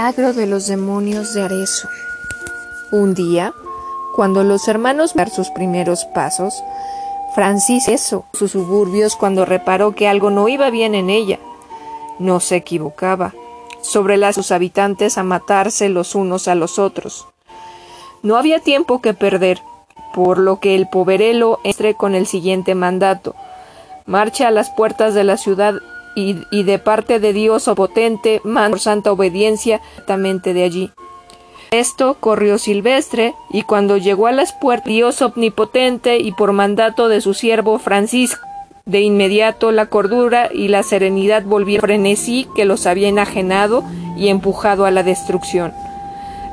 de los demonios de Arezzo. Un día, cuando los hermanos dar sus primeros pasos, Francisco sus suburbios cuando reparó que algo no iba bien en ella. No se equivocaba. Sobre las sus habitantes a matarse los unos a los otros. No había tiempo que perder, por lo que el poverelo entre con el siguiente mandato. Marcha a las puertas de la ciudad y, de parte de Dios potente, manda por santa obediencia de allí. Esto corrió Silvestre, y cuando llegó a las puertas, Dios omnipotente y por mandato de su siervo Francisco, de inmediato la cordura y la serenidad volvieron frenesí que los había enajenado y empujado a la destrucción.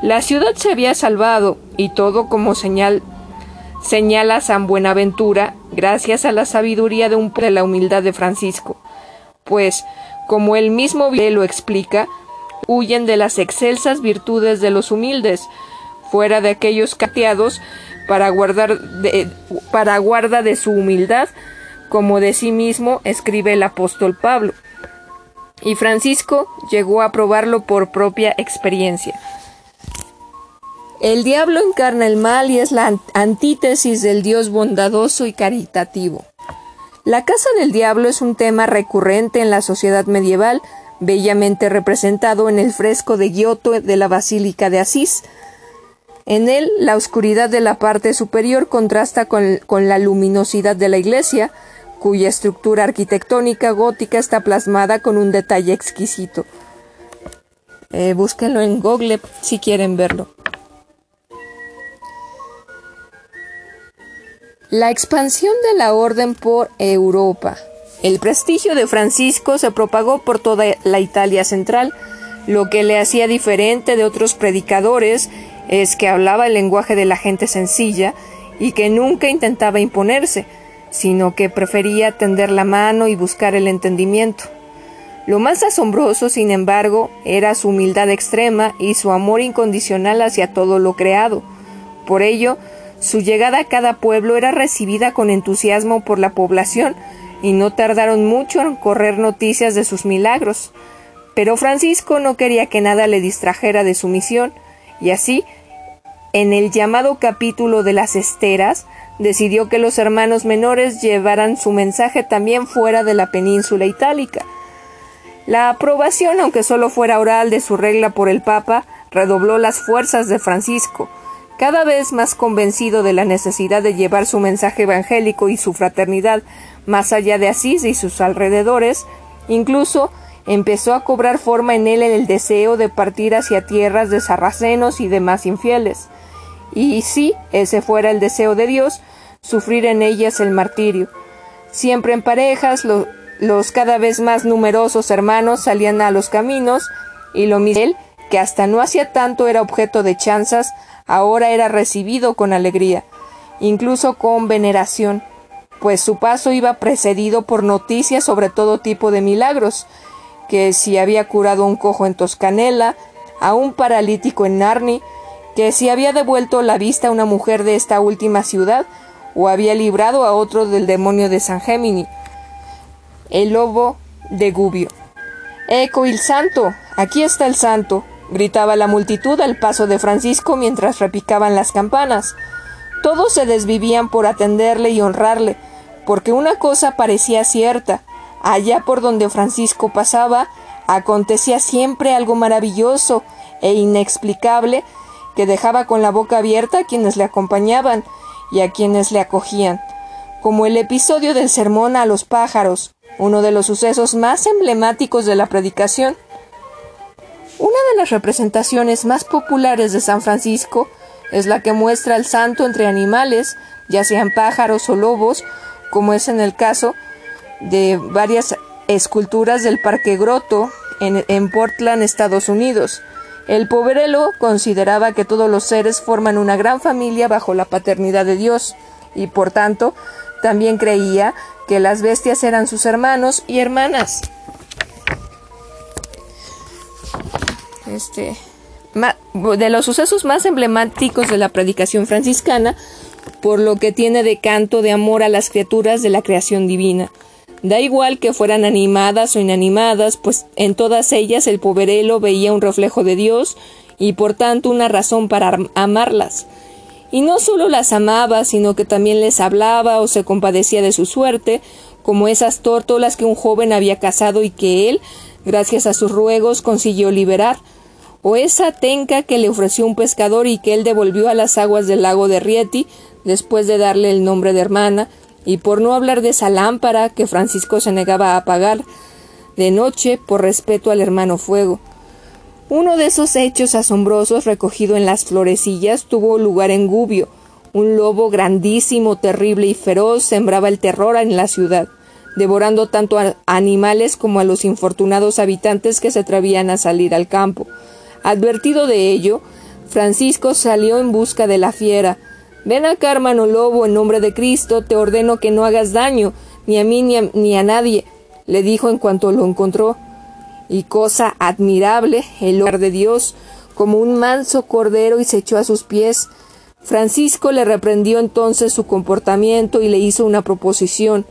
La ciudad se había salvado, y todo como señal señala San Buenaventura, gracias a la sabiduría de un de la humildad de Francisco pues, como el mismo lo explica, huyen de las excelsas virtudes de los humildes, fuera de aquellos cateados para guardar para guarda de su humildad, como de sí mismo escribe el apóstol Pablo. Y Francisco llegó a probarlo por propia experiencia. El diablo encarna el mal y es la antítesis del Dios bondadoso y caritativo. La casa del diablo es un tema recurrente en la sociedad medieval, bellamente representado en el fresco de Giotto de la Basílica de Asís. En él, la oscuridad de la parte superior contrasta con, la luminosidad de la iglesia, cuya estructura arquitectónica gótica está plasmada con un detalle exquisito. Eh, búsquenlo en Google si quieren verlo. La expansión de la orden por Europa. El prestigio de Francisco se propagó por toda la Italia central. Lo que le hacía diferente de otros predicadores es que hablaba el lenguaje de la gente sencilla y que nunca intentaba imponerse, sino que prefería tender la mano y buscar el entendimiento. Lo más asombroso, sin embargo, era su humildad extrema y su amor incondicional hacia todo lo creado. Por ello, su llegada a cada pueblo era recibida con entusiasmo por la población y no tardaron mucho en correr noticias de sus milagros. Pero Francisco no quería que nada le distrajera de su misión, y así, en el llamado capítulo de las esteras, decidió que los hermanos menores llevaran su mensaje también fuera de la península itálica. La aprobación, aunque solo fuera oral de su regla por el Papa, redobló las fuerzas de Francisco, cada vez más convencido de la necesidad de llevar su mensaje evangélico y su fraternidad más allá de Asís y sus alrededores, incluso empezó a cobrar forma en él el deseo de partir hacia tierras de sarracenos y demás infieles. Y si ese fuera el deseo de Dios, sufrir en ellas el martirio. Siempre en parejas, los cada vez más numerosos hermanos salían a los caminos, y lo mismo él, que hasta no hacía tanto era objeto de chanzas, ahora era recibido con alegría, incluso con veneración, pues su paso iba precedido por noticias sobre todo tipo de milagros, que si había curado un cojo en Toscanela, a un paralítico en Narni, que si había devuelto la vista a una mujer de esta última ciudad, o había librado a otro del demonio de San Gemini, el lobo de Gubbio. Eco el santo, aquí está el santo, gritaba la multitud al paso de Francisco mientras repicaban las campanas. Todos se desvivían por atenderle y honrarle, porque una cosa parecía cierta. Allá por donde Francisco pasaba, acontecía siempre algo maravilloso e inexplicable que dejaba con la boca abierta a quienes le acompañaban y a quienes le acogían, como el episodio del sermón a los pájaros, uno de los sucesos más emblemáticos de la predicación. Una de las representaciones más populares de San Francisco es la que muestra al santo entre animales, ya sean pájaros o lobos, como es en el caso de varias esculturas del Parque Grotto en, Portland, Estados Unidos. El poverelo consideraba que todos los seres forman una gran familia bajo la paternidad de Dios, y por tanto también creía que las bestias eran sus hermanos y hermanas. Este, de los sucesos más emblemáticos de la predicación franciscana, por lo que tiene de canto de amor a las criaturas de la creación divina. Da igual que fueran animadas o inanimadas, pues en todas ellas el poverelo veía un reflejo de Dios y por tanto una razón para amarlas. Y no solo las amaba, sino que también les hablaba o se compadecía de su suerte, como esas tórtolas que un joven había cazado y que él, gracias a sus ruegos, consiguió liberar, o esa tenca que le ofreció un pescador y que él devolvió a las aguas del lago de Rieti, después de darle el nombre de hermana, y por no hablar de esa lámpara que Francisco se negaba a apagar de noche por respeto al hermano fuego. Uno de esos hechos asombrosos recogido en las florecillas tuvo lugar en Gubbio. Un lobo grandísimo, terrible y feroz sembraba el terror en la ciudad, devorando tanto a animales como a los infortunados habitantes que se atrevían a salir al campo. Advertido de ello, Francisco salió en busca de la fiera. Ven acá, hermano lobo, en nombre de Cristo, te ordeno que no hagas daño, ni a mí ni a, ni a nadie, le dijo en cuanto lo encontró y cosa admirable, el hogar de Dios, como un manso cordero y se echó a sus pies. Francisco le reprendió entonces su comportamiento y le hizo una proposición.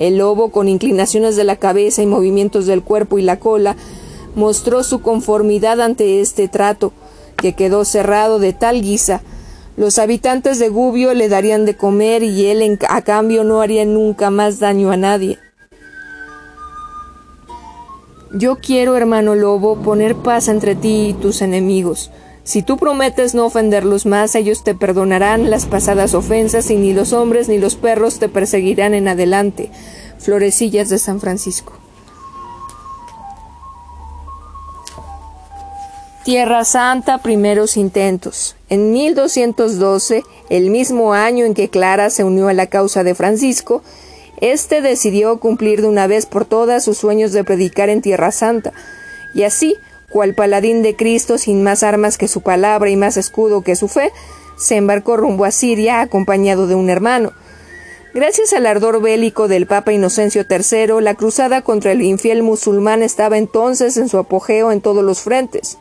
El lobo, con inclinaciones de la cabeza y movimientos del cuerpo y la cola, mostró su conformidad ante este trato, que quedó cerrado de tal guisa. Los habitantes de Gubbio le darían de comer y él a cambio no haría nunca más daño a nadie. Yo quiero, hermano lobo, poner paz entre ti y tus enemigos. Si tú prometes no ofenderlos más, ellos te perdonarán las pasadas ofensas y ni los hombres ni los perros te perseguirán en adelante. Florecillas de San Francisco. Tierra Santa, primeros intentos. En 1212, el mismo año en que Clara se unió a la causa de Francisco, este decidió cumplir de una vez por todas sus sueños de predicar en Tierra Santa, y así, cual paladín de Cristo sin más armas que su palabra y más escudo que su fe, se embarcó rumbo a Siria acompañado de un hermano. Gracias al ardor bélico del Papa Inocencio III, la cruzada contra el infiel musulmán estaba entonces en su apogeo en todos los frentes.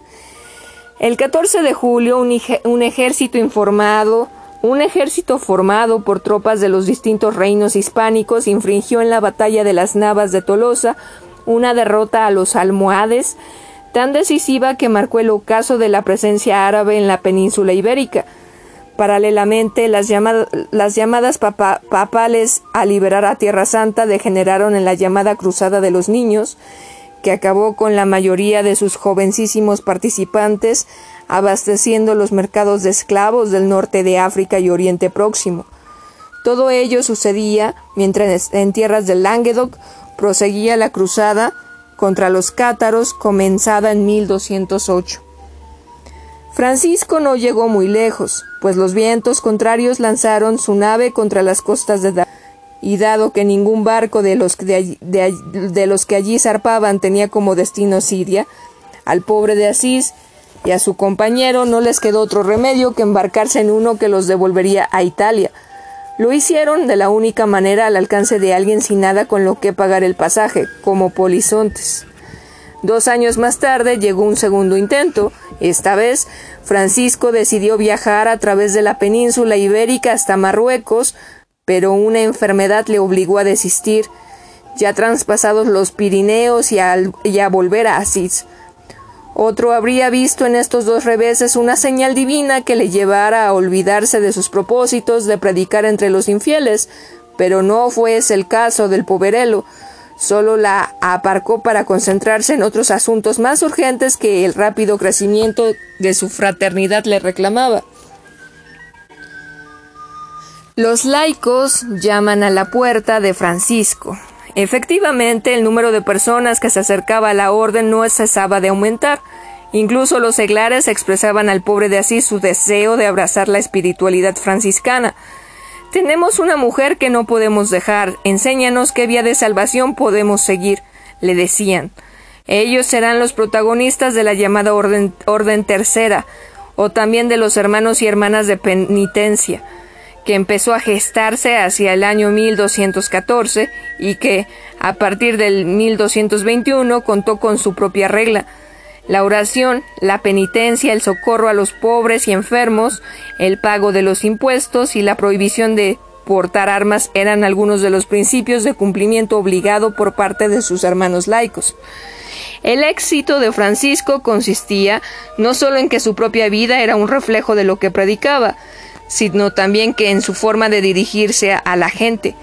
El 14 de julio, un, un ejército informado un ejército formado por tropas de los distintos reinos hispánicos infringió en la batalla de las Navas de Tolosa una derrota a los almohades tan decisiva que marcó el ocaso de la presencia árabe en la península ibérica. Paralelamente, las, llamadas papales a liberar a Tierra Santa degeneraron en la llamada Cruzada de los Niños, que acabó con la mayoría de sus jovencísimos participantes, abasteciendo los mercados de esclavos del norte de África y Oriente Próximo. Todo ello sucedía mientras en tierras del Languedoc proseguía la cruzada contra los cátaros comenzada en 1208. Francisco no llegó muy lejos, pues los vientos contrarios lanzaron su nave contra las costas de y dado que ningún barco de los, de, los que allí zarpaban tenía como destino Siria, al pobre de Asís y a su compañero no les quedó otro remedio que embarcarse en uno que los devolvería a Italia. Lo hicieron de la única manera al alcance de alguien sin nada con lo que pagar el pasaje, como polizontes. Dos años más tarde llegó un segundo intento. Esta vez, Francisco decidió viajar a través de la península ibérica hasta Marruecos, pero una enfermedad le obligó a desistir, ya traspasados los Pirineos y a, volver a Asís. Otro habría visto en estos dos reveses una señal divina que le llevara a olvidarse de sus propósitos de predicar entre los infieles, pero no fue ese el caso del poverelo. Solo la aparcó para concentrarse en otros asuntos más urgentes que el rápido crecimiento de su fraternidad le reclamaba. Los laicos llaman a la puerta de Francisco. Efectivamente, el número de personas que se acercaba a la orden no cesaba de aumentar. Incluso los seglares expresaban al pobre de Asís su deseo de abrazar la espiritualidad franciscana. Tenemos una mujer que no podemos dejar, enséñanos qué vía de salvación podemos seguir, le decían. Ellos serán los protagonistas de la llamada orden, orden tercera, o también de los hermanos y hermanas de penitencia que empezó a gestarse hacia el año 1214 y que, a partir del 1221, contó con su propia regla. La oración, la penitencia, el socorro a los pobres y enfermos, el pago de los impuestos y la prohibición de portar armas eran algunos de los principios de cumplimiento obligado por parte de sus hermanos laicos. El éxito de Francisco consistía no solo en que su propia vida era un reflejo de lo que predicaba, sino también que en su forma de dirigirse a la gente.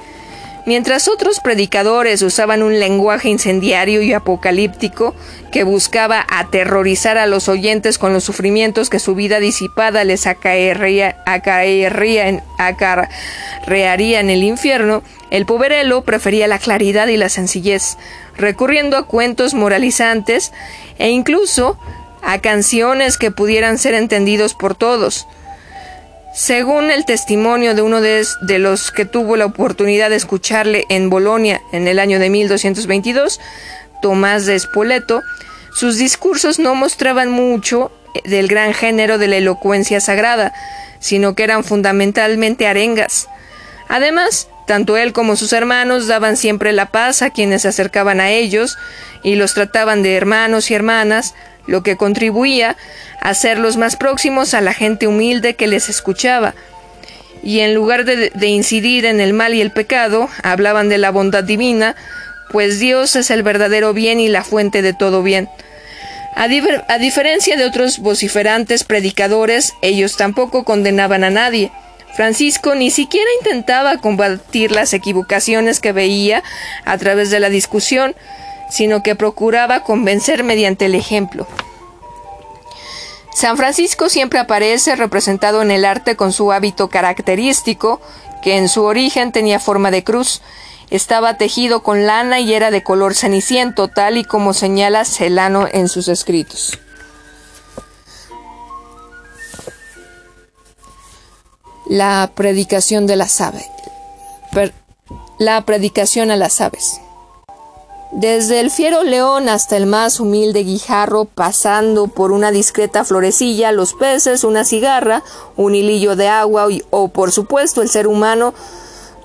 Mientras otros predicadores usaban un lenguaje incendiario y apocalíptico que buscaba aterrorizar a los oyentes con los sufrimientos que su vida disipada les acaería, en, acarrearía en el infierno, el poverelo prefería la claridad y la sencillez, recurriendo a cuentos moralizantes e incluso a canciones que pudieran ser entendidos por todos. Según el testimonio de uno de, los que tuvo la oportunidad de escucharle en Bolonia en el año de 1222, Tomás de Spoleto, sus discursos no mostraban mucho del gran género de la elocuencia sagrada, sino que eran fundamentalmente arengas. Además, tanto él como sus hermanos daban siempre la paz a quienes se acercaban a ellos y los trataban de hermanos y hermanas, lo que contribuía a hacerlos más próximos a la gente humilde que les escuchaba. Y en lugar de, incidir en el mal y el pecado, hablaban de la bondad divina, pues Dios es el verdadero bien y la fuente de todo bien. A, a diferencia de otros vociferantes predicadores, ellos tampoco condenaban a nadie. Francisco ni siquiera intentaba combatir las equivocaciones que veía a través de la discusión, sino que procuraba convencer mediante el ejemplo. San Francisco siempre aparece representado en el arte con su hábito característico, que en su origen tenía forma de cruz. Estaba tejido con lana y era de color ceniciento, tal y como señala Celano en sus escritos. La predicación de las aves. la predicación a las aves. Desde el fiero león hasta el más humilde guijarro, pasando por una discreta florecilla, los peces, una cigarra, un hilillo de agua o, por supuesto, el ser humano,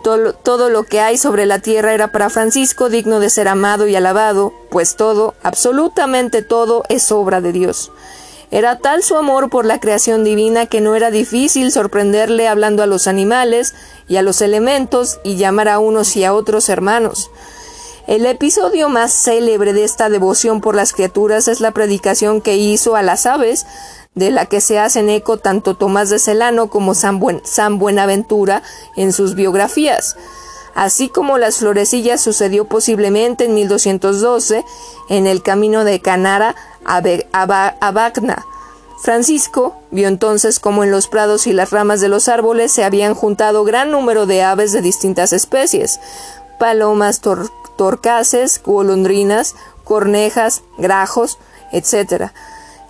todo, todo, lo que hay sobre la tierra era para Francisco digno de ser amado y alabado, pues todo, absolutamente todo, es obra de Dios. Era tal su amor por la creación divina que no era difícil sorprenderle hablando a los animales y a los elementos y llamar a unos y a otros hermanos. El episodio más célebre de esta devoción por las criaturas es la predicación que hizo a las aves, de la que se hacen eco tanto Tomás de Celano como San, Buenaventura en sus biografías. Así como las florecillas sucedió posiblemente en 1212 en el camino de Canara a, Bagna. Francisco vio entonces como en los prados y las ramas de los árboles se habían juntado gran número de aves de distintas especies, palomas, torcaces, golondrinas, cornejas, grajos, etc.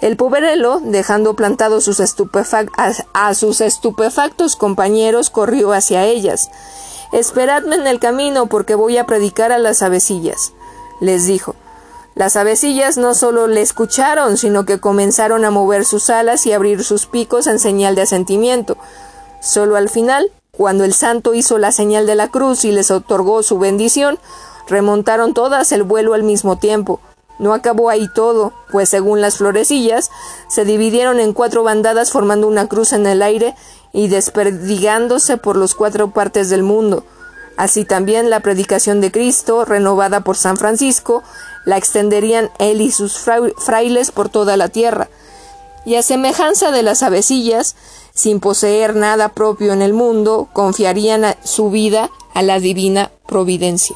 El poverelo, dejando plantados a, sus estupefactos compañeros, corrió hacia ellas. Esperadme en el camino porque voy a predicar a las avecillas, les dijo. Las avecillas no solo le escucharon, sino que comenzaron a mover sus alas y abrir sus picos en señal de asentimiento. Solo al final, cuando el santo hizo la señal de la cruz y les otorgó su bendición, Remontaron todas el vuelo al mismo tiempo. No acabó ahí todo, pues según las florecillas, se dividieron en cuatro bandadas formando una cruz en el aire y desperdigándose por las cuatro partes del mundo. Así también la predicación de Cristo, renovada por San Francisco, la extenderían él y sus frailes por toda la tierra. Y a semejanza de las avecillas, sin poseer nada propio en el mundo, confiarían su vida a la divina providencia.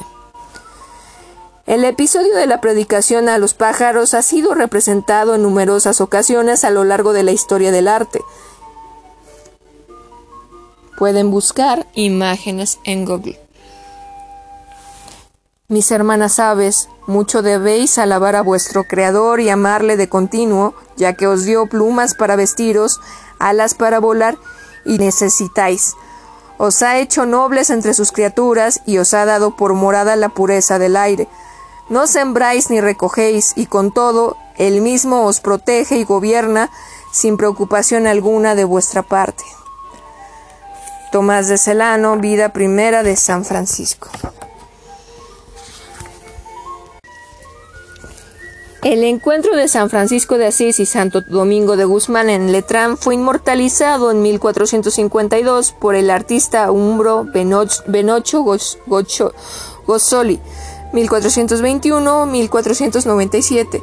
El episodio de la predicación a los pájaros ha sido representado en numerosas ocasiones a lo largo de la historia del arte. Pueden buscar imágenes en Google. Mis hermanas aves, mucho debéis alabar a vuestro Creador y amarle de continuo, ya que os dio plumas para vestiros, alas para volar, y necesitáis. Os ha hecho nobles entre sus criaturas y os ha dado por morada la pureza del aire. No sembráis ni recogéis, y con todo, él mismo os protege y gobierna sin preocupación alguna de vuestra parte. Tomás de Celano, vida primera de San Francisco. El encuentro de San Francisco de Asís y Santo Domingo de Guzmán en Letrán fue inmortalizado en 1452 por el artista umbro Benocho Gozzoli, 1421-1497,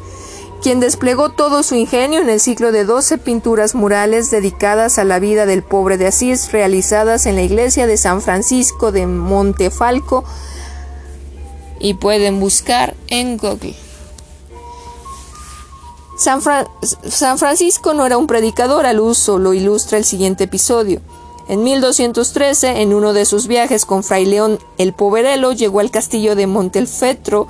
quien desplegó todo su ingenio en el ciclo de 12 pinturas murales dedicadas a la vida del pobre de Asís, realizadas en la iglesia de San Francisco de Montefalco, y pueden buscar en Google. San, Francisco no era un predicador al uso, lo ilustra el siguiente episodio. En 1213, en uno de sus viajes con Fray León el Poverelo, llegó al castillo de Montelfetro,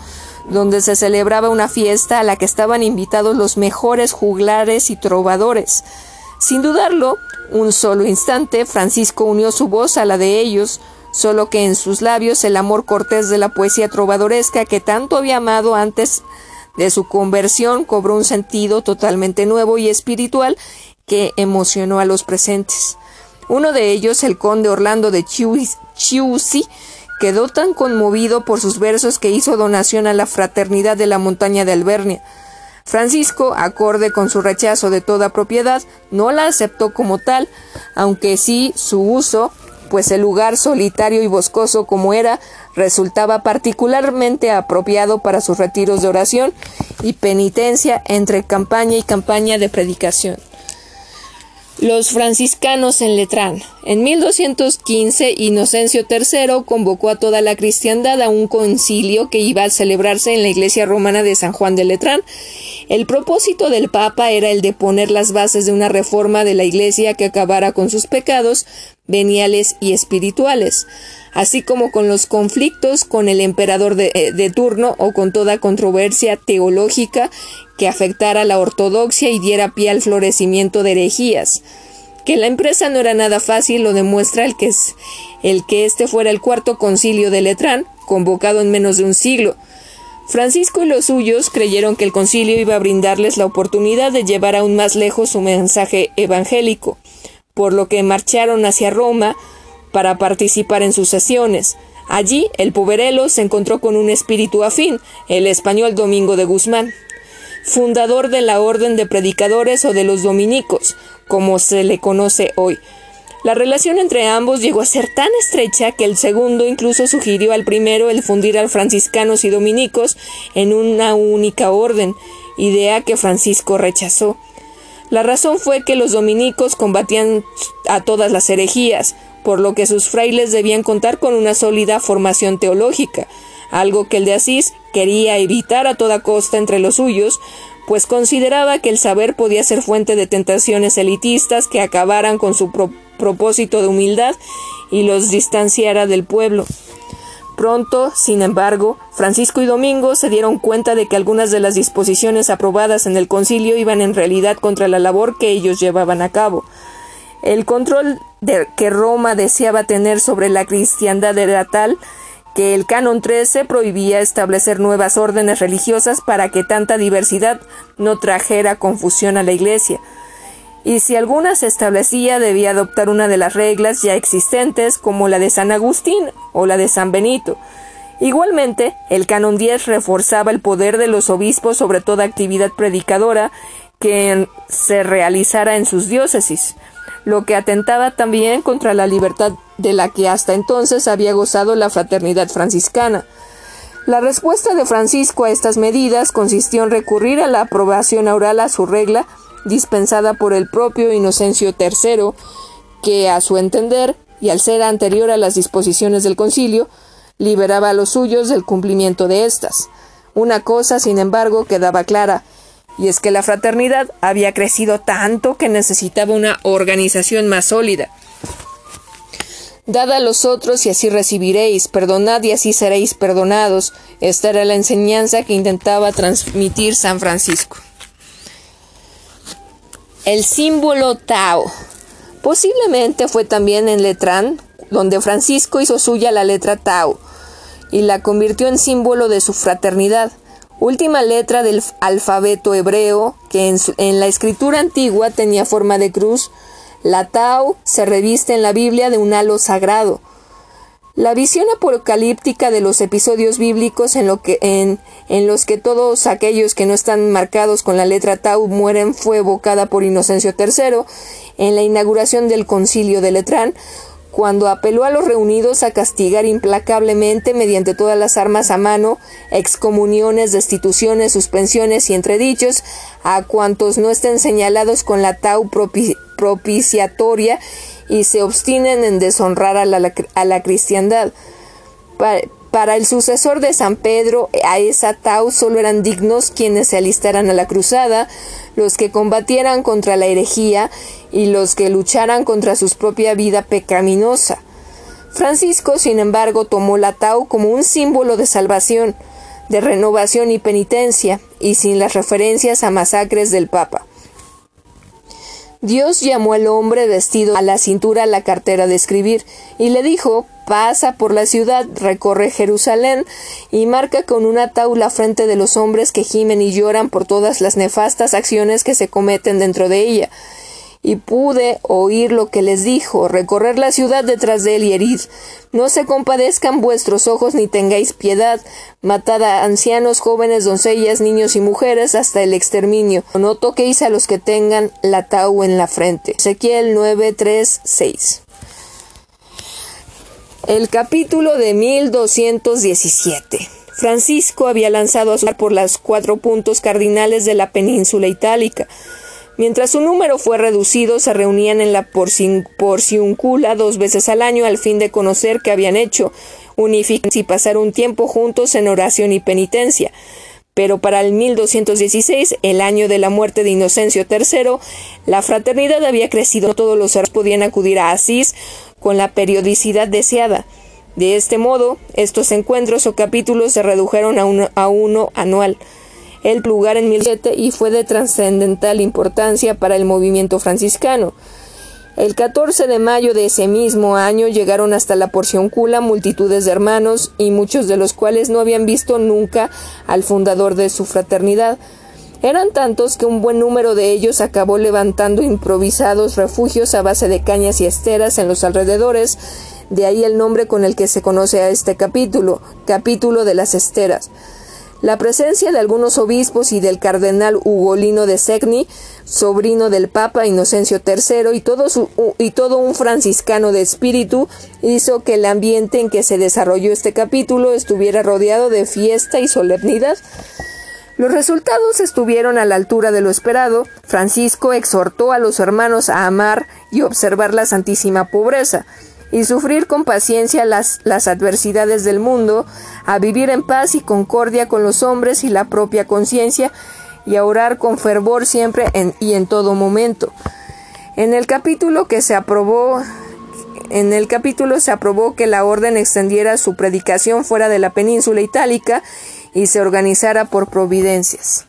donde se celebraba una fiesta a la que estaban invitados los mejores juglares y trovadores. Sin dudarlo, un solo instante, Francisco unió su voz a la de ellos, solo que en sus labios el amor cortés de la poesía trovadoresca que tanto había amado antes de su conversión cobró un sentido totalmente nuevo y espiritual que emocionó a los presentes. Uno de ellos, el conde Orlando de Chiusi, quedó tan conmovido por sus versos que hizo donación a la fraternidad de la montaña de Albernia. Francisco, acorde con su rechazo de toda propiedad, no la aceptó como tal, aunque sí su uso pues el lugar solitario y boscoso como era resultaba particularmente apropiado para sus retiros de oración y penitencia entre campaña y campaña de predicación. Los franciscanos en Letrán. En 1215, Inocencio III convocó a toda la cristiandad a un concilio que iba a celebrarse en la iglesia romana de San Juan de Letrán. El propósito del Papa era el de poner las bases de una reforma de la iglesia que acabara con sus pecados veniales y espirituales, así como con los conflictos con el emperador de, eh, de turno o con toda controversia teológica que afectara la ortodoxia y diera pie al florecimiento de herejías. Que la empresa no era nada fácil lo demuestra el que, es, el que este fuera el cuarto concilio de Letrán, convocado en menos de un siglo. Francisco y los suyos creyeron que el concilio iba a brindarles la oportunidad de llevar aún más lejos su mensaje evangélico, por lo que marcharon hacia Roma para participar en sus sesiones. Allí el poverelo se encontró con un espíritu afín, el español Domingo de Guzmán fundador de la Orden de Predicadores o de los Dominicos, como se le conoce hoy. La relación entre ambos llegó a ser tan estrecha que el segundo incluso sugirió al primero el fundir a franciscanos y dominicos en una única orden, idea que Francisco rechazó. La razón fue que los dominicos combatían a todas las herejías, por lo que sus frailes debían contar con una sólida formación teológica, algo que el de Asís quería evitar a toda costa entre los suyos, pues consideraba que el saber podía ser fuente de tentaciones elitistas que acabaran con su propósito de humildad y los distanciara del pueblo. Pronto, sin embargo, Francisco y Domingo se dieron cuenta de que algunas de las disposiciones aprobadas en el concilio iban en realidad contra la labor que ellos llevaban a cabo. El control que Roma deseaba tener sobre la cristiandad era tal que el canon 13 prohibía establecer nuevas órdenes religiosas para que tanta diversidad no trajera confusión a la Iglesia, y si alguna se establecía debía adoptar una de las reglas ya existentes como la de San Agustín o la de San Benito. Igualmente, el canon 10 reforzaba el poder de los obispos sobre toda actividad predicadora que se realizara en sus diócesis, lo que atentaba también contra la libertad de la que hasta entonces había gozado la fraternidad franciscana. La respuesta de Francisco a estas medidas consistió en recurrir a la aprobación oral a su regla, dispensada por el propio Inocencio III, que, a su entender, y al ser anterior a las disposiciones del concilio, liberaba a los suyos del cumplimiento de éstas. Una cosa, sin embargo, quedaba clara, y es que la fraternidad había crecido tanto que necesitaba una organización más sólida. Dad a los otros y así recibiréis, perdonad y así seréis perdonados. Esta era la enseñanza que intentaba transmitir San Francisco. El símbolo Tao. Posiblemente fue también en Letrán, donde Francisco hizo suya la letra Tao y la convirtió en símbolo de su fraternidad, última letra del alfabeto hebreo que en, la escritura antigua tenía forma de cruz la Tau se reviste en la Biblia de un halo sagrado. La visión apocalíptica de los episodios bíblicos en, en, los que todos aquellos que no están marcados con la letra Tau mueren fue evocada por Inocencio III en la inauguración del concilio de Letrán, cuando apeló a los reunidos a castigar implacablemente mediante todas las armas a mano, excomuniones, destituciones, suspensiones y entredichos a cuantos no estén señalados con la tau propiciatoria y se obstinen en deshonrar a la, a la cristiandad. Para el sucesor de San Pedro, a esa tau solo eran dignos quienes se alistaran a la cruzada, los que combatieran contra la herejía y los que lucharan contra su propia vida pecaminosa. Francisco, sin embargo, tomó la tau como un símbolo de salvación, de renovación y penitencia, y sin las referencias a masacres del Papa. Dios llamó al hombre vestido a la cintura la cartera de escribir, y le dijo pasa por la ciudad, recorre Jerusalén y marca con una taula frente de los hombres que gimen y lloran por todas las nefastas acciones que se cometen dentro de ella. Y pude oír lo que les dijo, recorrer la ciudad detrás de él y herid. No se compadezcan vuestros ojos ni tengáis piedad. Matad a ancianos, jóvenes, doncellas, niños y mujeres hasta el exterminio. No toquéis a los que tengan la tau en la frente. Ezequiel 9, 3, 6. El capítulo de 1217. Francisco había lanzado a su por los cuatro puntos cardinales de la península itálica. Mientras su número fue reducido, se reunían en la porciuncula dos veces al año al fin de conocer qué habían hecho, unificarse y pasar un tiempo juntos en oración y penitencia. Pero para el 1216, el año de la muerte de Inocencio III, la fraternidad había crecido. Todos los hermanos podían acudir a Asís con la periodicidad deseada. De este modo, estos encuentros o capítulos se redujeron a uno, a uno anual. El lugar en 1007 y fue de trascendental importancia para el movimiento franciscano. El 14 de mayo de ese mismo año llegaron hasta la porción cula multitudes de hermanos y muchos de los cuales no habían visto nunca al fundador de su fraternidad. Eran tantos que un buen número de ellos acabó levantando improvisados refugios a base de cañas y esteras en los alrededores, de ahí el nombre con el que se conoce a este capítulo, capítulo de las esteras. La presencia de algunos obispos y del cardenal Ugolino de Segni, sobrino del Papa Inocencio III, y todo, y todo un franciscano de espíritu, hizo que el ambiente en que se desarrolló este capítulo estuviera rodeado de fiesta y solemnidad. Los resultados estuvieron a la altura de lo esperado. Francisco exhortó a los hermanos a amar y observar la santísima pobreza, y sufrir con paciencia las, las adversidades del mundo, a vivir en paz y concordia con los hombres y la propia conciencia, y a orar con fervor siempre y en todo momento. En el capítulo que se aprobó en el capítulo se aprobó que la orden extendiera su predicación fuera de la península itálica y se organizara por providencias.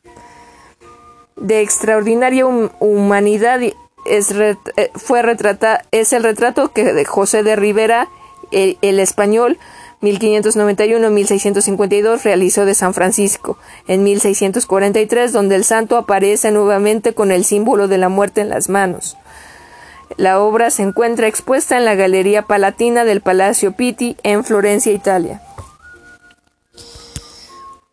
De extraordinaria humanidad es, eh, fue retrata, es el retrato que José de Rivera, el, el español, 1591-1652 realizó de San Francisco, en 1643, donde el santo aparece nuevamente con el símbolo de la muerte en las manos. La obra se encuentra expuesta en la Galería Palatina del Palacio Pitti en Florencia, Italia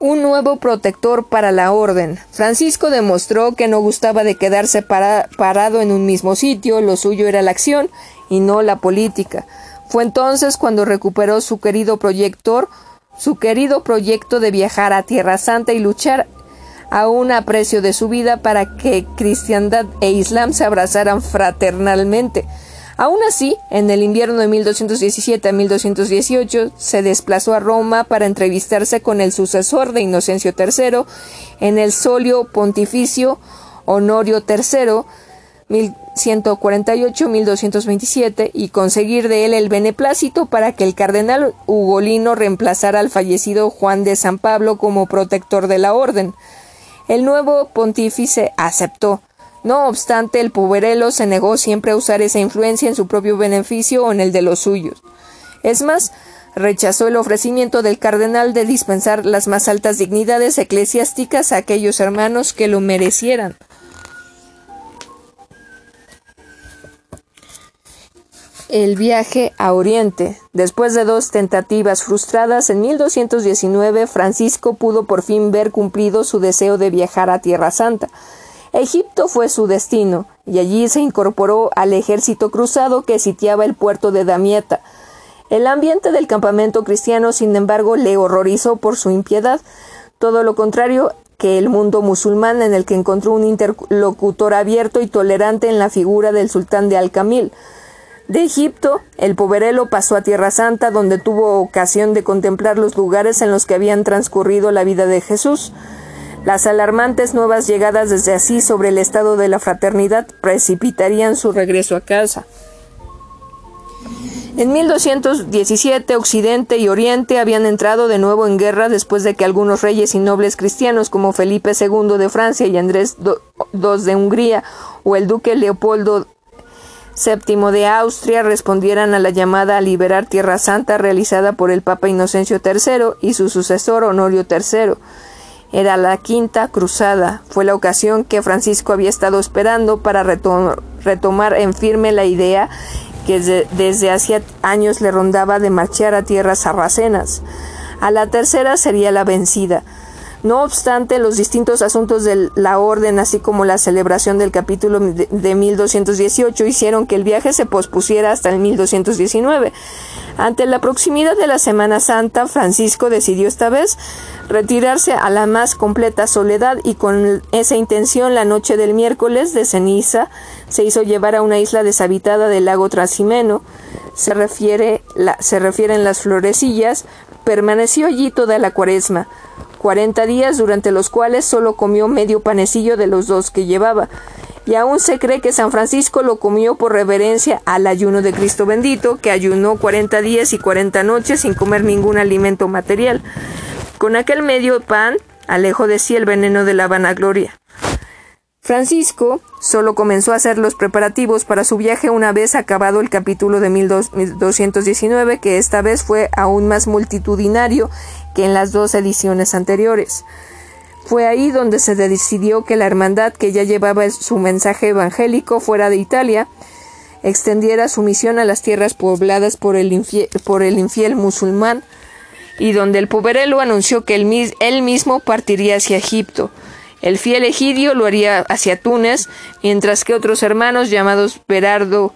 un nuevo protector para la orden. Francisco demostró que no gustaba de quedarse parado en un mismo sitio, lo suyo era la acción y no la política. Fue entonces cuando recuperó su querido proyector, su querido proyecto de viajar a Tierra Santa y luchar a un aprecio de su vida para que cristiandad e islam se abrazaran fraternalmente. Aún así, en el invierno de 1217 a 1218 se desplazó a Roma para entrevistarse con el sucesor de Inocencio III en el solio pontificio Honorio III 1148-1227 y conseguir de él el beneplácito para que el cardenal Ugolino reemplazara al fallecido Juan de San Pablo como protector de la orden. El nuevo pontífice aceptó, no obstante, el puberelo se negó siempre a usar esa influencia en su propio beneficio o en el de los suyos. Es más, rechazó el ofrecimiento del cardenal de dispensar las más altas dignidades eclesiásticas a aquellos hermanos que lo merecieran. El viaje a Oriente. Después de dos tentativas frustradas, en 1219 Francisco pudo por fin ver cumplido su deseo de viajar a Tierra Santa. Egipto fue su destino, y allí se incorporó al ejército cruzado que sitiaba el puerto de Damieta. El ambiente del campamento cristiano, sin embargo, le horrorizó por su impiedad, todo lo contrario que el mundo musulmán en el que encontró un interlocutor abierto y tolerante en la figura del sultán de Al-Kamil. De Egipto, el poverelo pasó a Tierra Santa, donde tuvo ocasión de contemplar los lugares en los que habían transcurrido la vida de Jesús. Las alarmantes nuevas llegadas desde así sobre el estado de la fraternidad precipitarían su regreso a casa. En 1217 Occidente y Oriente habían entrado de nuevo en guerra después de que algunos reyes y nobles cristianos como Felipe II de Francia y Andrés II de Hungría o el duque Leopoldo VII de Austria respondieran a la llamada a liberar Tierra Santa realizada por el Papa Inocencio III y su sucesor Honorio III. Era la quinta cruzada. Fue la ocasión que Francisco había estado esperando para retomar en firme la idea que desde hacía años le rondaba de marchar a tierras sarracenas. A la tercera sería la vencida. No obstante, los distintos asuntos de la orden, así como la celebración del capítulo de 1218, hicieron que el viaje se pospusiera hasta el 1219. Ante la proximidad de la Semana Santa, Francisco decidió esta vez retirarse a la más completa soledad y con esa intención la noche del miércoles de ceniza se hizo llevar a una isla deshabitada del lago Trasimeno. Se, refiere se refieren las florecillas, permaneció allí toda la cuaresma cuarenta días durante los cuales solo comió medio panecillo de los dos que llevaba, y aún se cree que San Francisco lo comió por reverencia al ayuno de Cristo bendito, que ayunó cuarenta días y cuarenta noches sin comer ningún alimento material. Con aquel medio pan alejó de sí el veneno de la vanagloria. Francisco solo comenzó a hacer los preparativos para su viaje una vez acabado el capítulo de 1219, que esta vez fue aún más multitudinario que en las dos ediciones anteriores. Fue ahí donde se decidió que la hermandad que ya llevaba su mensaje evangélico fuera de Italia extendiera su misión a las tierras pobladas por el, infiel, musulmán y donde el poverelo anunció que él mismo partiría hacia Egipto. El fiel Egidio lo haría hacia Túnez, mientras que otros hermanos llamados Berardo,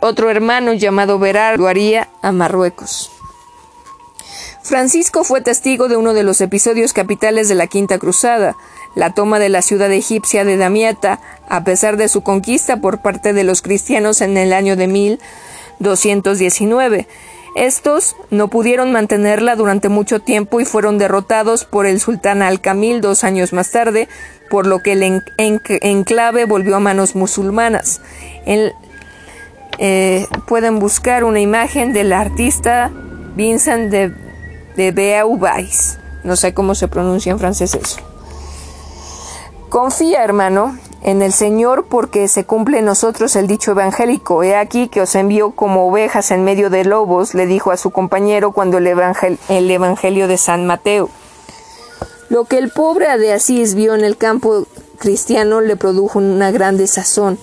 otro hermano llamado Berardo lo haría a Marruecos. Francisco fue testigo de uno de los episodios capitales de la Quinta Cruzada, la toma de la ciudad egipcia de Damieta, a pesar de su conquista por parte de los cristianos en el año de 1219. Estos no pudieron mantenerla durante mucho tiempo y fueron derrotados por el sultán Al-Kamil dos años más tarde, por lo que el enclave volvió a manos musulmanas. Eh, pueden buscar una imagen del artista Vincent de, de Beauvais. No sé cómo se pronuncia en francés eso. Confía, hermano, en el Señor porque se cumple en nosotros el dicho evangélico. He aquí que os envío como ovejas en medio de lobos, le dijo a su compañero cuando el, el Evangelio de San Mateo. Lo que el pobre de Asís vio en el campo cristiano le produjo una gran desazón,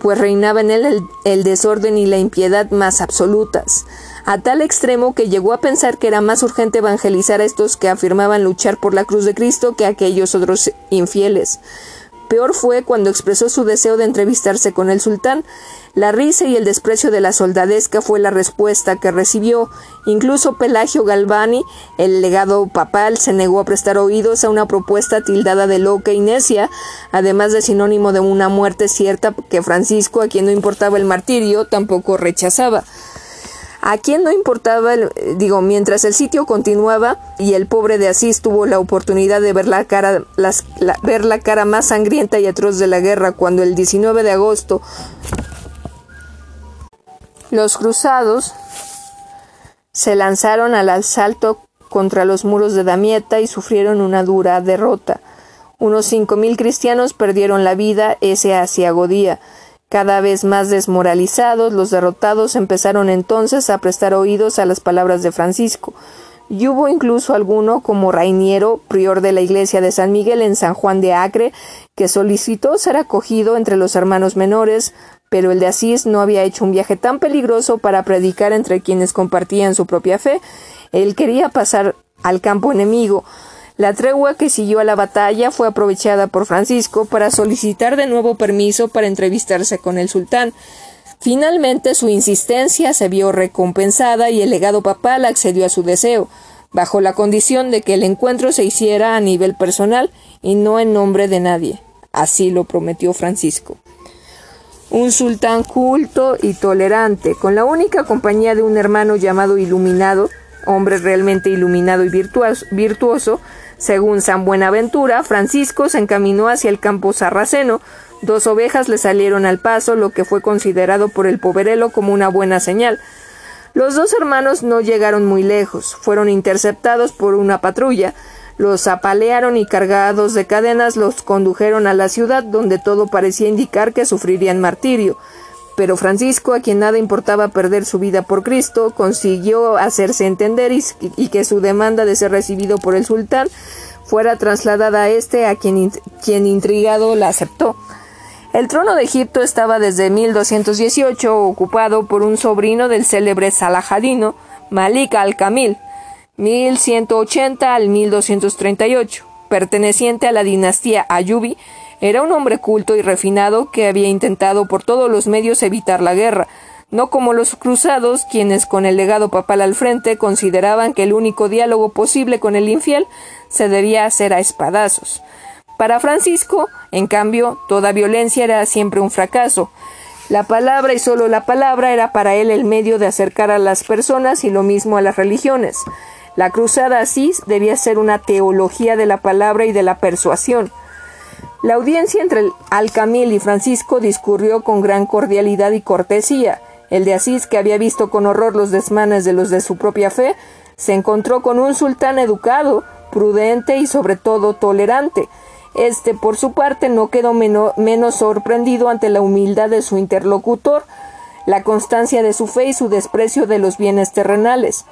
pues reinaba en él el, el desorden y la impiedad más absolutas, a tal extremo que llegó a pensar que era más urgente evangelizar a estos que afirmaban luchar por la cruz de Cristo que a aquellos otros infieles. Peor fue cuando expresó su deseo de entrevistarse con el sultán. La risa y el desprecio de la soldadesca fue la respuesta que recibió. Incluso Pelagio Galvani, el legado papal, se negó a prestar oídos a una propuesta tildada de loca y necia, además de sinónimo de una muerte cierta que Francisco, a quien no importaba el martirio, tampoco rechazaba. A quien no importaba, digo, mientras el sitio continuaba y el pobre de Asís tuvo la oportunidad de ver la cara, ver la cara más sangrienta y atroz de la guerra cuando el 19 de agosto los cruzados se lanzaron al asalto contra los muros de Damieta y sufrieron una dura derrota. Unos cinco mil cristianos perdieron la vida ese asiago día. Cada vez más desmoralizados, los derrotados empezaron entonces a prestar oídos a las palabras de Francisco, y hubo incluso alguno como Rainiero, prior de la iglesia de San Miguel en San Juan de Acre, que solicitó ser acogido entre los hermanos menores, pero el de Asís no había hecho un viaje tan peligroso para predicar entre quienes compartían su propia fe. Él quería pasar al campo enemigo. La tregua que siguió a la batalla fue aprovechada por Francisco para solicitar de nuevo permiso para entrevistarse con el sultán. Finalmente su insistencia se vio recompensada y el legado papal accedió a su deseo, bajo la condición de que el encuentro se hiciera a nivel personal y no en nombre de nadie. Así lo prometió Francisco un sultán culto y tolerante, con la única compañía de un hermano llamado Iluminado, hombre realmente iluminado y virtuoso, según San Buenaventura, Francisco se encaminó hacia el campo sarraceno, dos ovejas le salieron al paso, lo que fue considerado por el poverelo como una buena señal. Los dos hermanos no llegaron muy lejos, fueron interceptados por una patrulla, los apalearon y cargados de cadenas los condujeron a la ciudad donde todo parecía indicar que sufrirían martirio. Pero Francisco, a quien nada importaba perder su vida por Cristo, consiguió hacerse entender y, que su demanda de ser recibido por el sultán fuera trasladada a este, a quien, quien intrigado la aceptó. El trono de Egipto estaba desde 1218 ocupado por un sobrino del célebre Salahadino, Malik al-Kamil, 1180 al 1238, perteneciente a la dinastía Ayubi, era un hombre culto y refinado que había intentado por todos los medios evitar la guerra, no como los cruzados, quienes con el legado papal al frente consideraban que el único diálogo posible con el infiel se debía hacer a espadazos. Para Francisco, en cambio, toda violencia era siempre un fracaso. La palabra y solo la palabra era para él el medio de acercar a las personas y lo mismo a las religiones. La cruzada Asís debía ser una teología de la palabra y de la persuasión. La audiencia entre Alcamil y Francisco discurrió con gran cordialidad y cortesía. El de Asís, que había visto con horror los desmanes de los de su propia fe, se encontró con un sultán educado, prudente y sobre todo tolerante. Este, por su parte, no quedó menos sorprendido ante la humildad de su interlocutor, la constancia de su fe y su desprecio de los bienes terrenales.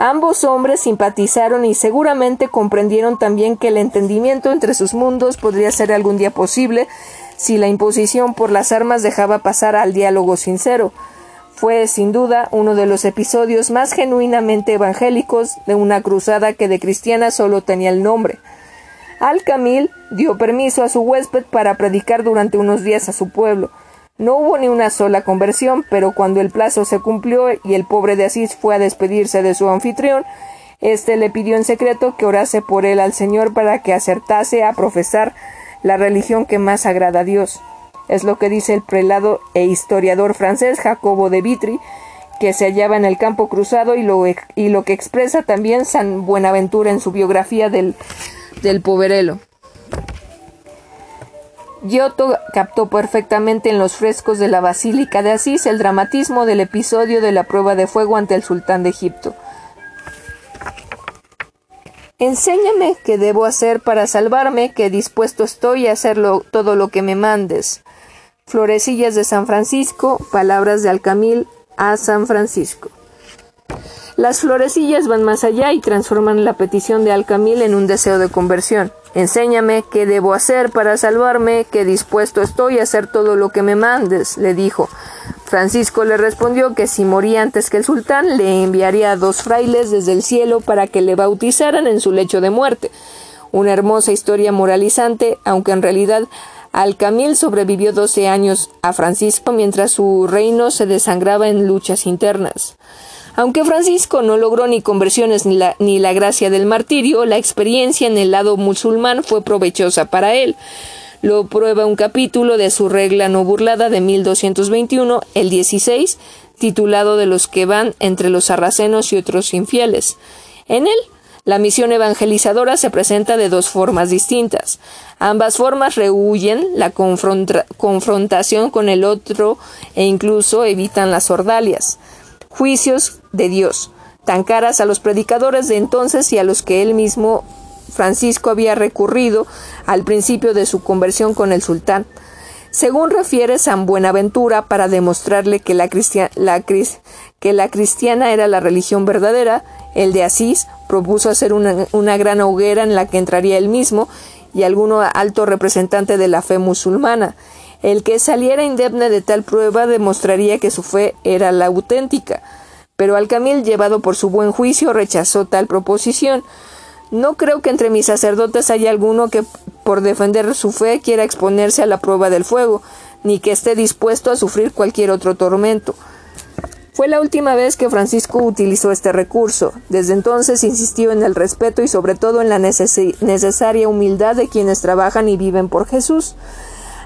Ambos hombres simpatizaron y seguramente comprendieron también que el entendimiento entre sus mundos podría ser algún día posible si la imposición por las armas dejaba pasar al diálogo sincero. Fue, sin duda, uno de los episodios más genuinamente evangélicos de una cruzada que de cristiana solo tenía el nombre. Al-Camil dio permiso a su huésped para predicar durante unos días a su pueblo. No hubo ni una sola conversión, pero cuando el plazo se cumplió y el pobre de Asís fue a despedirse de su anfitrión, éste le pidió en secreto que orase por él al Señor para que acertase a profesar la religión que más agrada a Dios. Es lo que dice el prelado e historiador francés Jacobo de Vitry, que se hallaba en el campo cruzado y lo, y lo que expresa también San Buenaventura en su biografía del, del poverelo. Giotto captó perfectamente en los frescos de la Basílica de Asís el dramatismo del episodio de la prueba de fuego ante el sultán de Egipto. Enséñame qué debo hacer para salvarme, que dispuesto estoy a hacer todo lo que me mandes. Florecillas de San Francisco, palabras de Alcamil a San Francisco. Las florecillas van más allá y transforman la petición de Alcamil en un deseo de conversión. Enséñame qué debo hacer para salvarme, que dispuesto estoy a hacer todo lo que me mandes, le dijo. Francisco le respondió que si moría antes que el sultán, le enviaría a dos frailes desde el cielo para que le bautizaran en su lecho de muerte. Una hermosa historia moralizante, aunque en realidad Alcamil sobrevivió doce años a Francisco mientras su reino se desangraba en luchas internas. Aunque Francisco no logró ni conversiones ni la, ni la gracia del martirio, la experiencia en el lado musulmán fue provechosa para él. Lo prueba un capítulo de su regla no burlada de 1221, el 16, titulado de los que van entre los sarracenos y otros infieles. En él, la misión evangelizadora se presenta de dos formas distintas. Ambas formas rehuyen la confrontación con el otro e incluso evitan las ordalias juicios de Dios, tan caras a los predicadores de entonces y a los que él mismo Francisco había recurrido al principio de su conversión con el sultán. Según refiere San Buenaventura, para demostrarle que la, que la cristiana era la religión verdadera, el de Asís propuso hacer una, una gran hoguera en la que entraría él mismo y algún alto representante de la fe musulmana. El que saliera indemne de tal prueba demostraría que su fe era la auténtica. Pero Alcamil, llevado por su buen juicio, rechazó tal proposición. No creo que entre mis sacerdotes haya alguno que, por defender su fe, quiera exponerse a la prueba del fuego, ni que esté dispuesto a sufrir cualquier otro tormento. Fue la última vez que Francisco utilizó este recurso. Desde entonces insistió en el respeto y sobre todo en la necesaria humildad de quienes trabajan y viven por Jesús.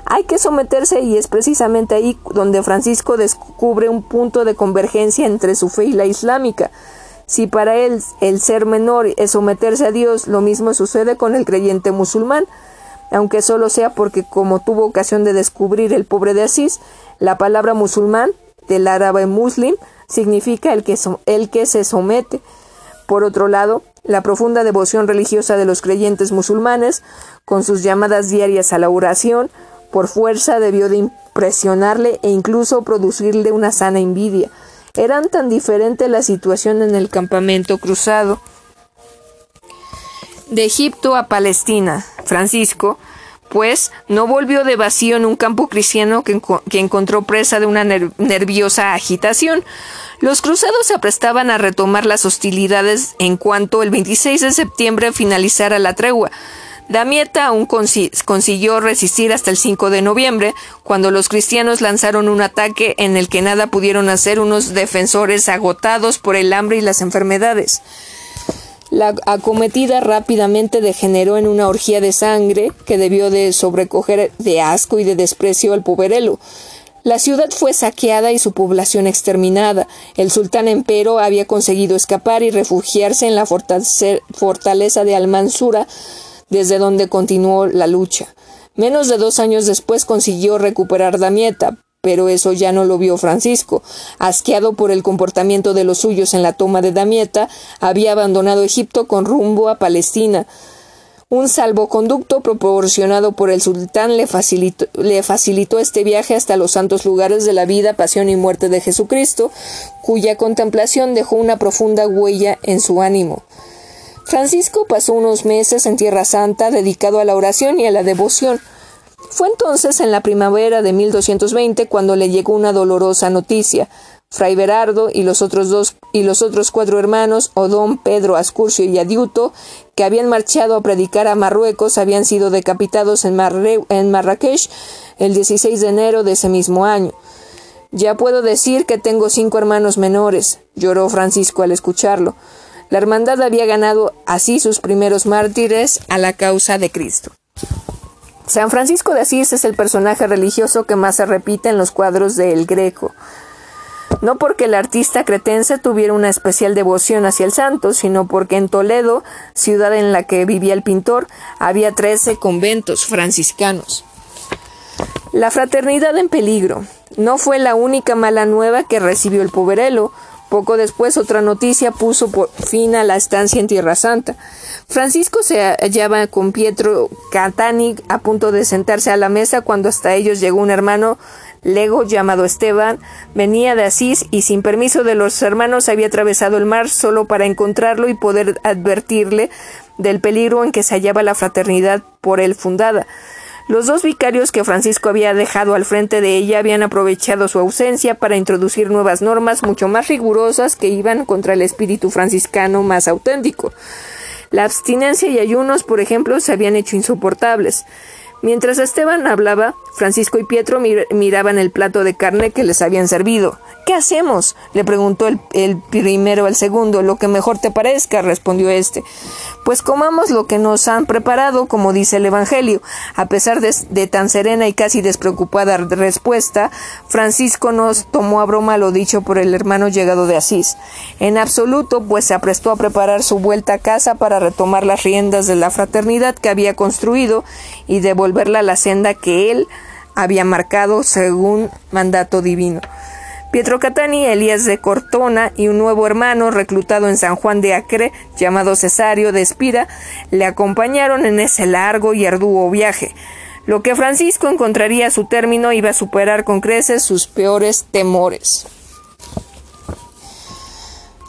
Hay que someterse y es precisamente ahí donde Francisco descubre un punto de convergencia entre su fe y la islámica. Si para él el ser menor es someterse a Dios, lo mismo sucede con el creyente musulmán, aunque solo sea porque como tuvo ocasión de descubrir el pobre de Asís, la palabra musulmán, del árabe muslim, significa el que, el que se somete. Por otro lado, la profunda devoción religiosa de los creyentes musulmanes, con sus llamadas diarias a la oración, por fuerza debió de impresionarle e incluso producirle una sana envidia. Eran tan diferente la situación en el campamento cruzado. De Egipto a Palestina, Francisco, pues, no volvió de vacío en un campo cristiano que, que encontró presa de una nerviosa agitación. Los cruzados se aprestaban a retomar las hostilidades en cuanto el 26 de septiembre finalizara la tregua. Damieta aún consiguió resistir hasta el 5 de noviembre, cuando los cristianos lanzaron un ataque en el que nada pudieron hacer unos defensores agotados por el hambre y las enfermedades. La acometida rápidamente degeneró en una orgía de sangre que debió de sobrecoger de asco y de desprecio al poverelo. La ciudad fue saqueada y su población exterminada. El sultán empero había conseguido escapar y refugiarse en la fortaleza de Almansura, desde donde continuó la lucha. Menos de dos años después consiguió recuperar Damieta, pero eso ya no lo vio Francisco. Asqueado por el comportamiento de los suyos en la toma de Damieta, había abandonado Egipto con rumbo a Palestina. Un salvoconducto proporcionado por el sultán le facilitó, le facilitó, este viaje hasta los santos lugares de la vida, pasión y muerte de Jesucristo, cuya contemplación dejó una profunda huella en su ánimo. Francisco pasó unos meses en Tierra Santa dedicado a la oración y a la devoción. Fue entonces en la primavera de 1220 cuando le llegó una dolorosa noticia. Fray Berardo y los otros dos y los otros cuatro hermanos, Odón, Pedro, Ascurcio y Adiuto, que habían marchado a predicar a Marruecos, habían sido decapitados en, en Marrakech el 16 de enero de ese mismo año. Ya puedo decir que tengo cinco hermanos menores, lloró Francisco al escucharlo. La hermandad había ganado así sus primeros mártires a la causa de Cristo. San Francisco de Asís es el personaje religioso que más se repite en los cuadros de El Greco. No porque el artista cretense tuviera una especial devoción hacia el santo, sino porque en Toledo, ciudad en la que vivía el pintor, había trece conventos franciscanos. La fraternidad en peligro no fue la única mala nueva que recibió el poverelo, poco después otra noticia puso por fin a la estancia en Tierra Santa. Francisco se hallaba con Pietro Catani a punto de sentarse a la mesa cuando hasta ellos llegó un hermano lego llamado Esteban, venía de Asís y sin permiso de los hermanos había atravesado el mar solo para encontrarlo y poder advertirle del peligro en que se hallaba la fraternidad por él fundada. Los dos vicarios que Francisco había dejado al frente de ella habían aprovechado su ausencia para introducir nuevas normas mucho más rigurosas que iban contra el espíritu franciscano más auténtico. La abstinencia y ayunos, por ejemplo, se habían hecho insoportables. Mientras Esteban hablaba, Francisco y Pietro miraban el plato de carne que les habían servido. ¿Qué hacemos? le preguntó el, primero al segundo. Lo que mejor te parezca, respondió éste. Pues comamos lo que nos han preparado, como dice el Evangelio. A pesar de, tan serena y casi despreocupada respuesta, Francisco nos tomó a broma lo dicho por el hermano llegado de Asís. En absoluto, pues se aprestó a preparar su vuelta a casa para retomar las riendas de la fraternidad que había construido y devolverla a la senda que él había marcado según mandato divino. Pietro Catani, Elías de Cortona y un nuevo hermano reclutado en San Juan de Acre, llamado Cesario de Espira, le acompañaron en ese largo y arduo viaje. Lo que Francisco encontraría a su término iba a superar con creces sus peores temores.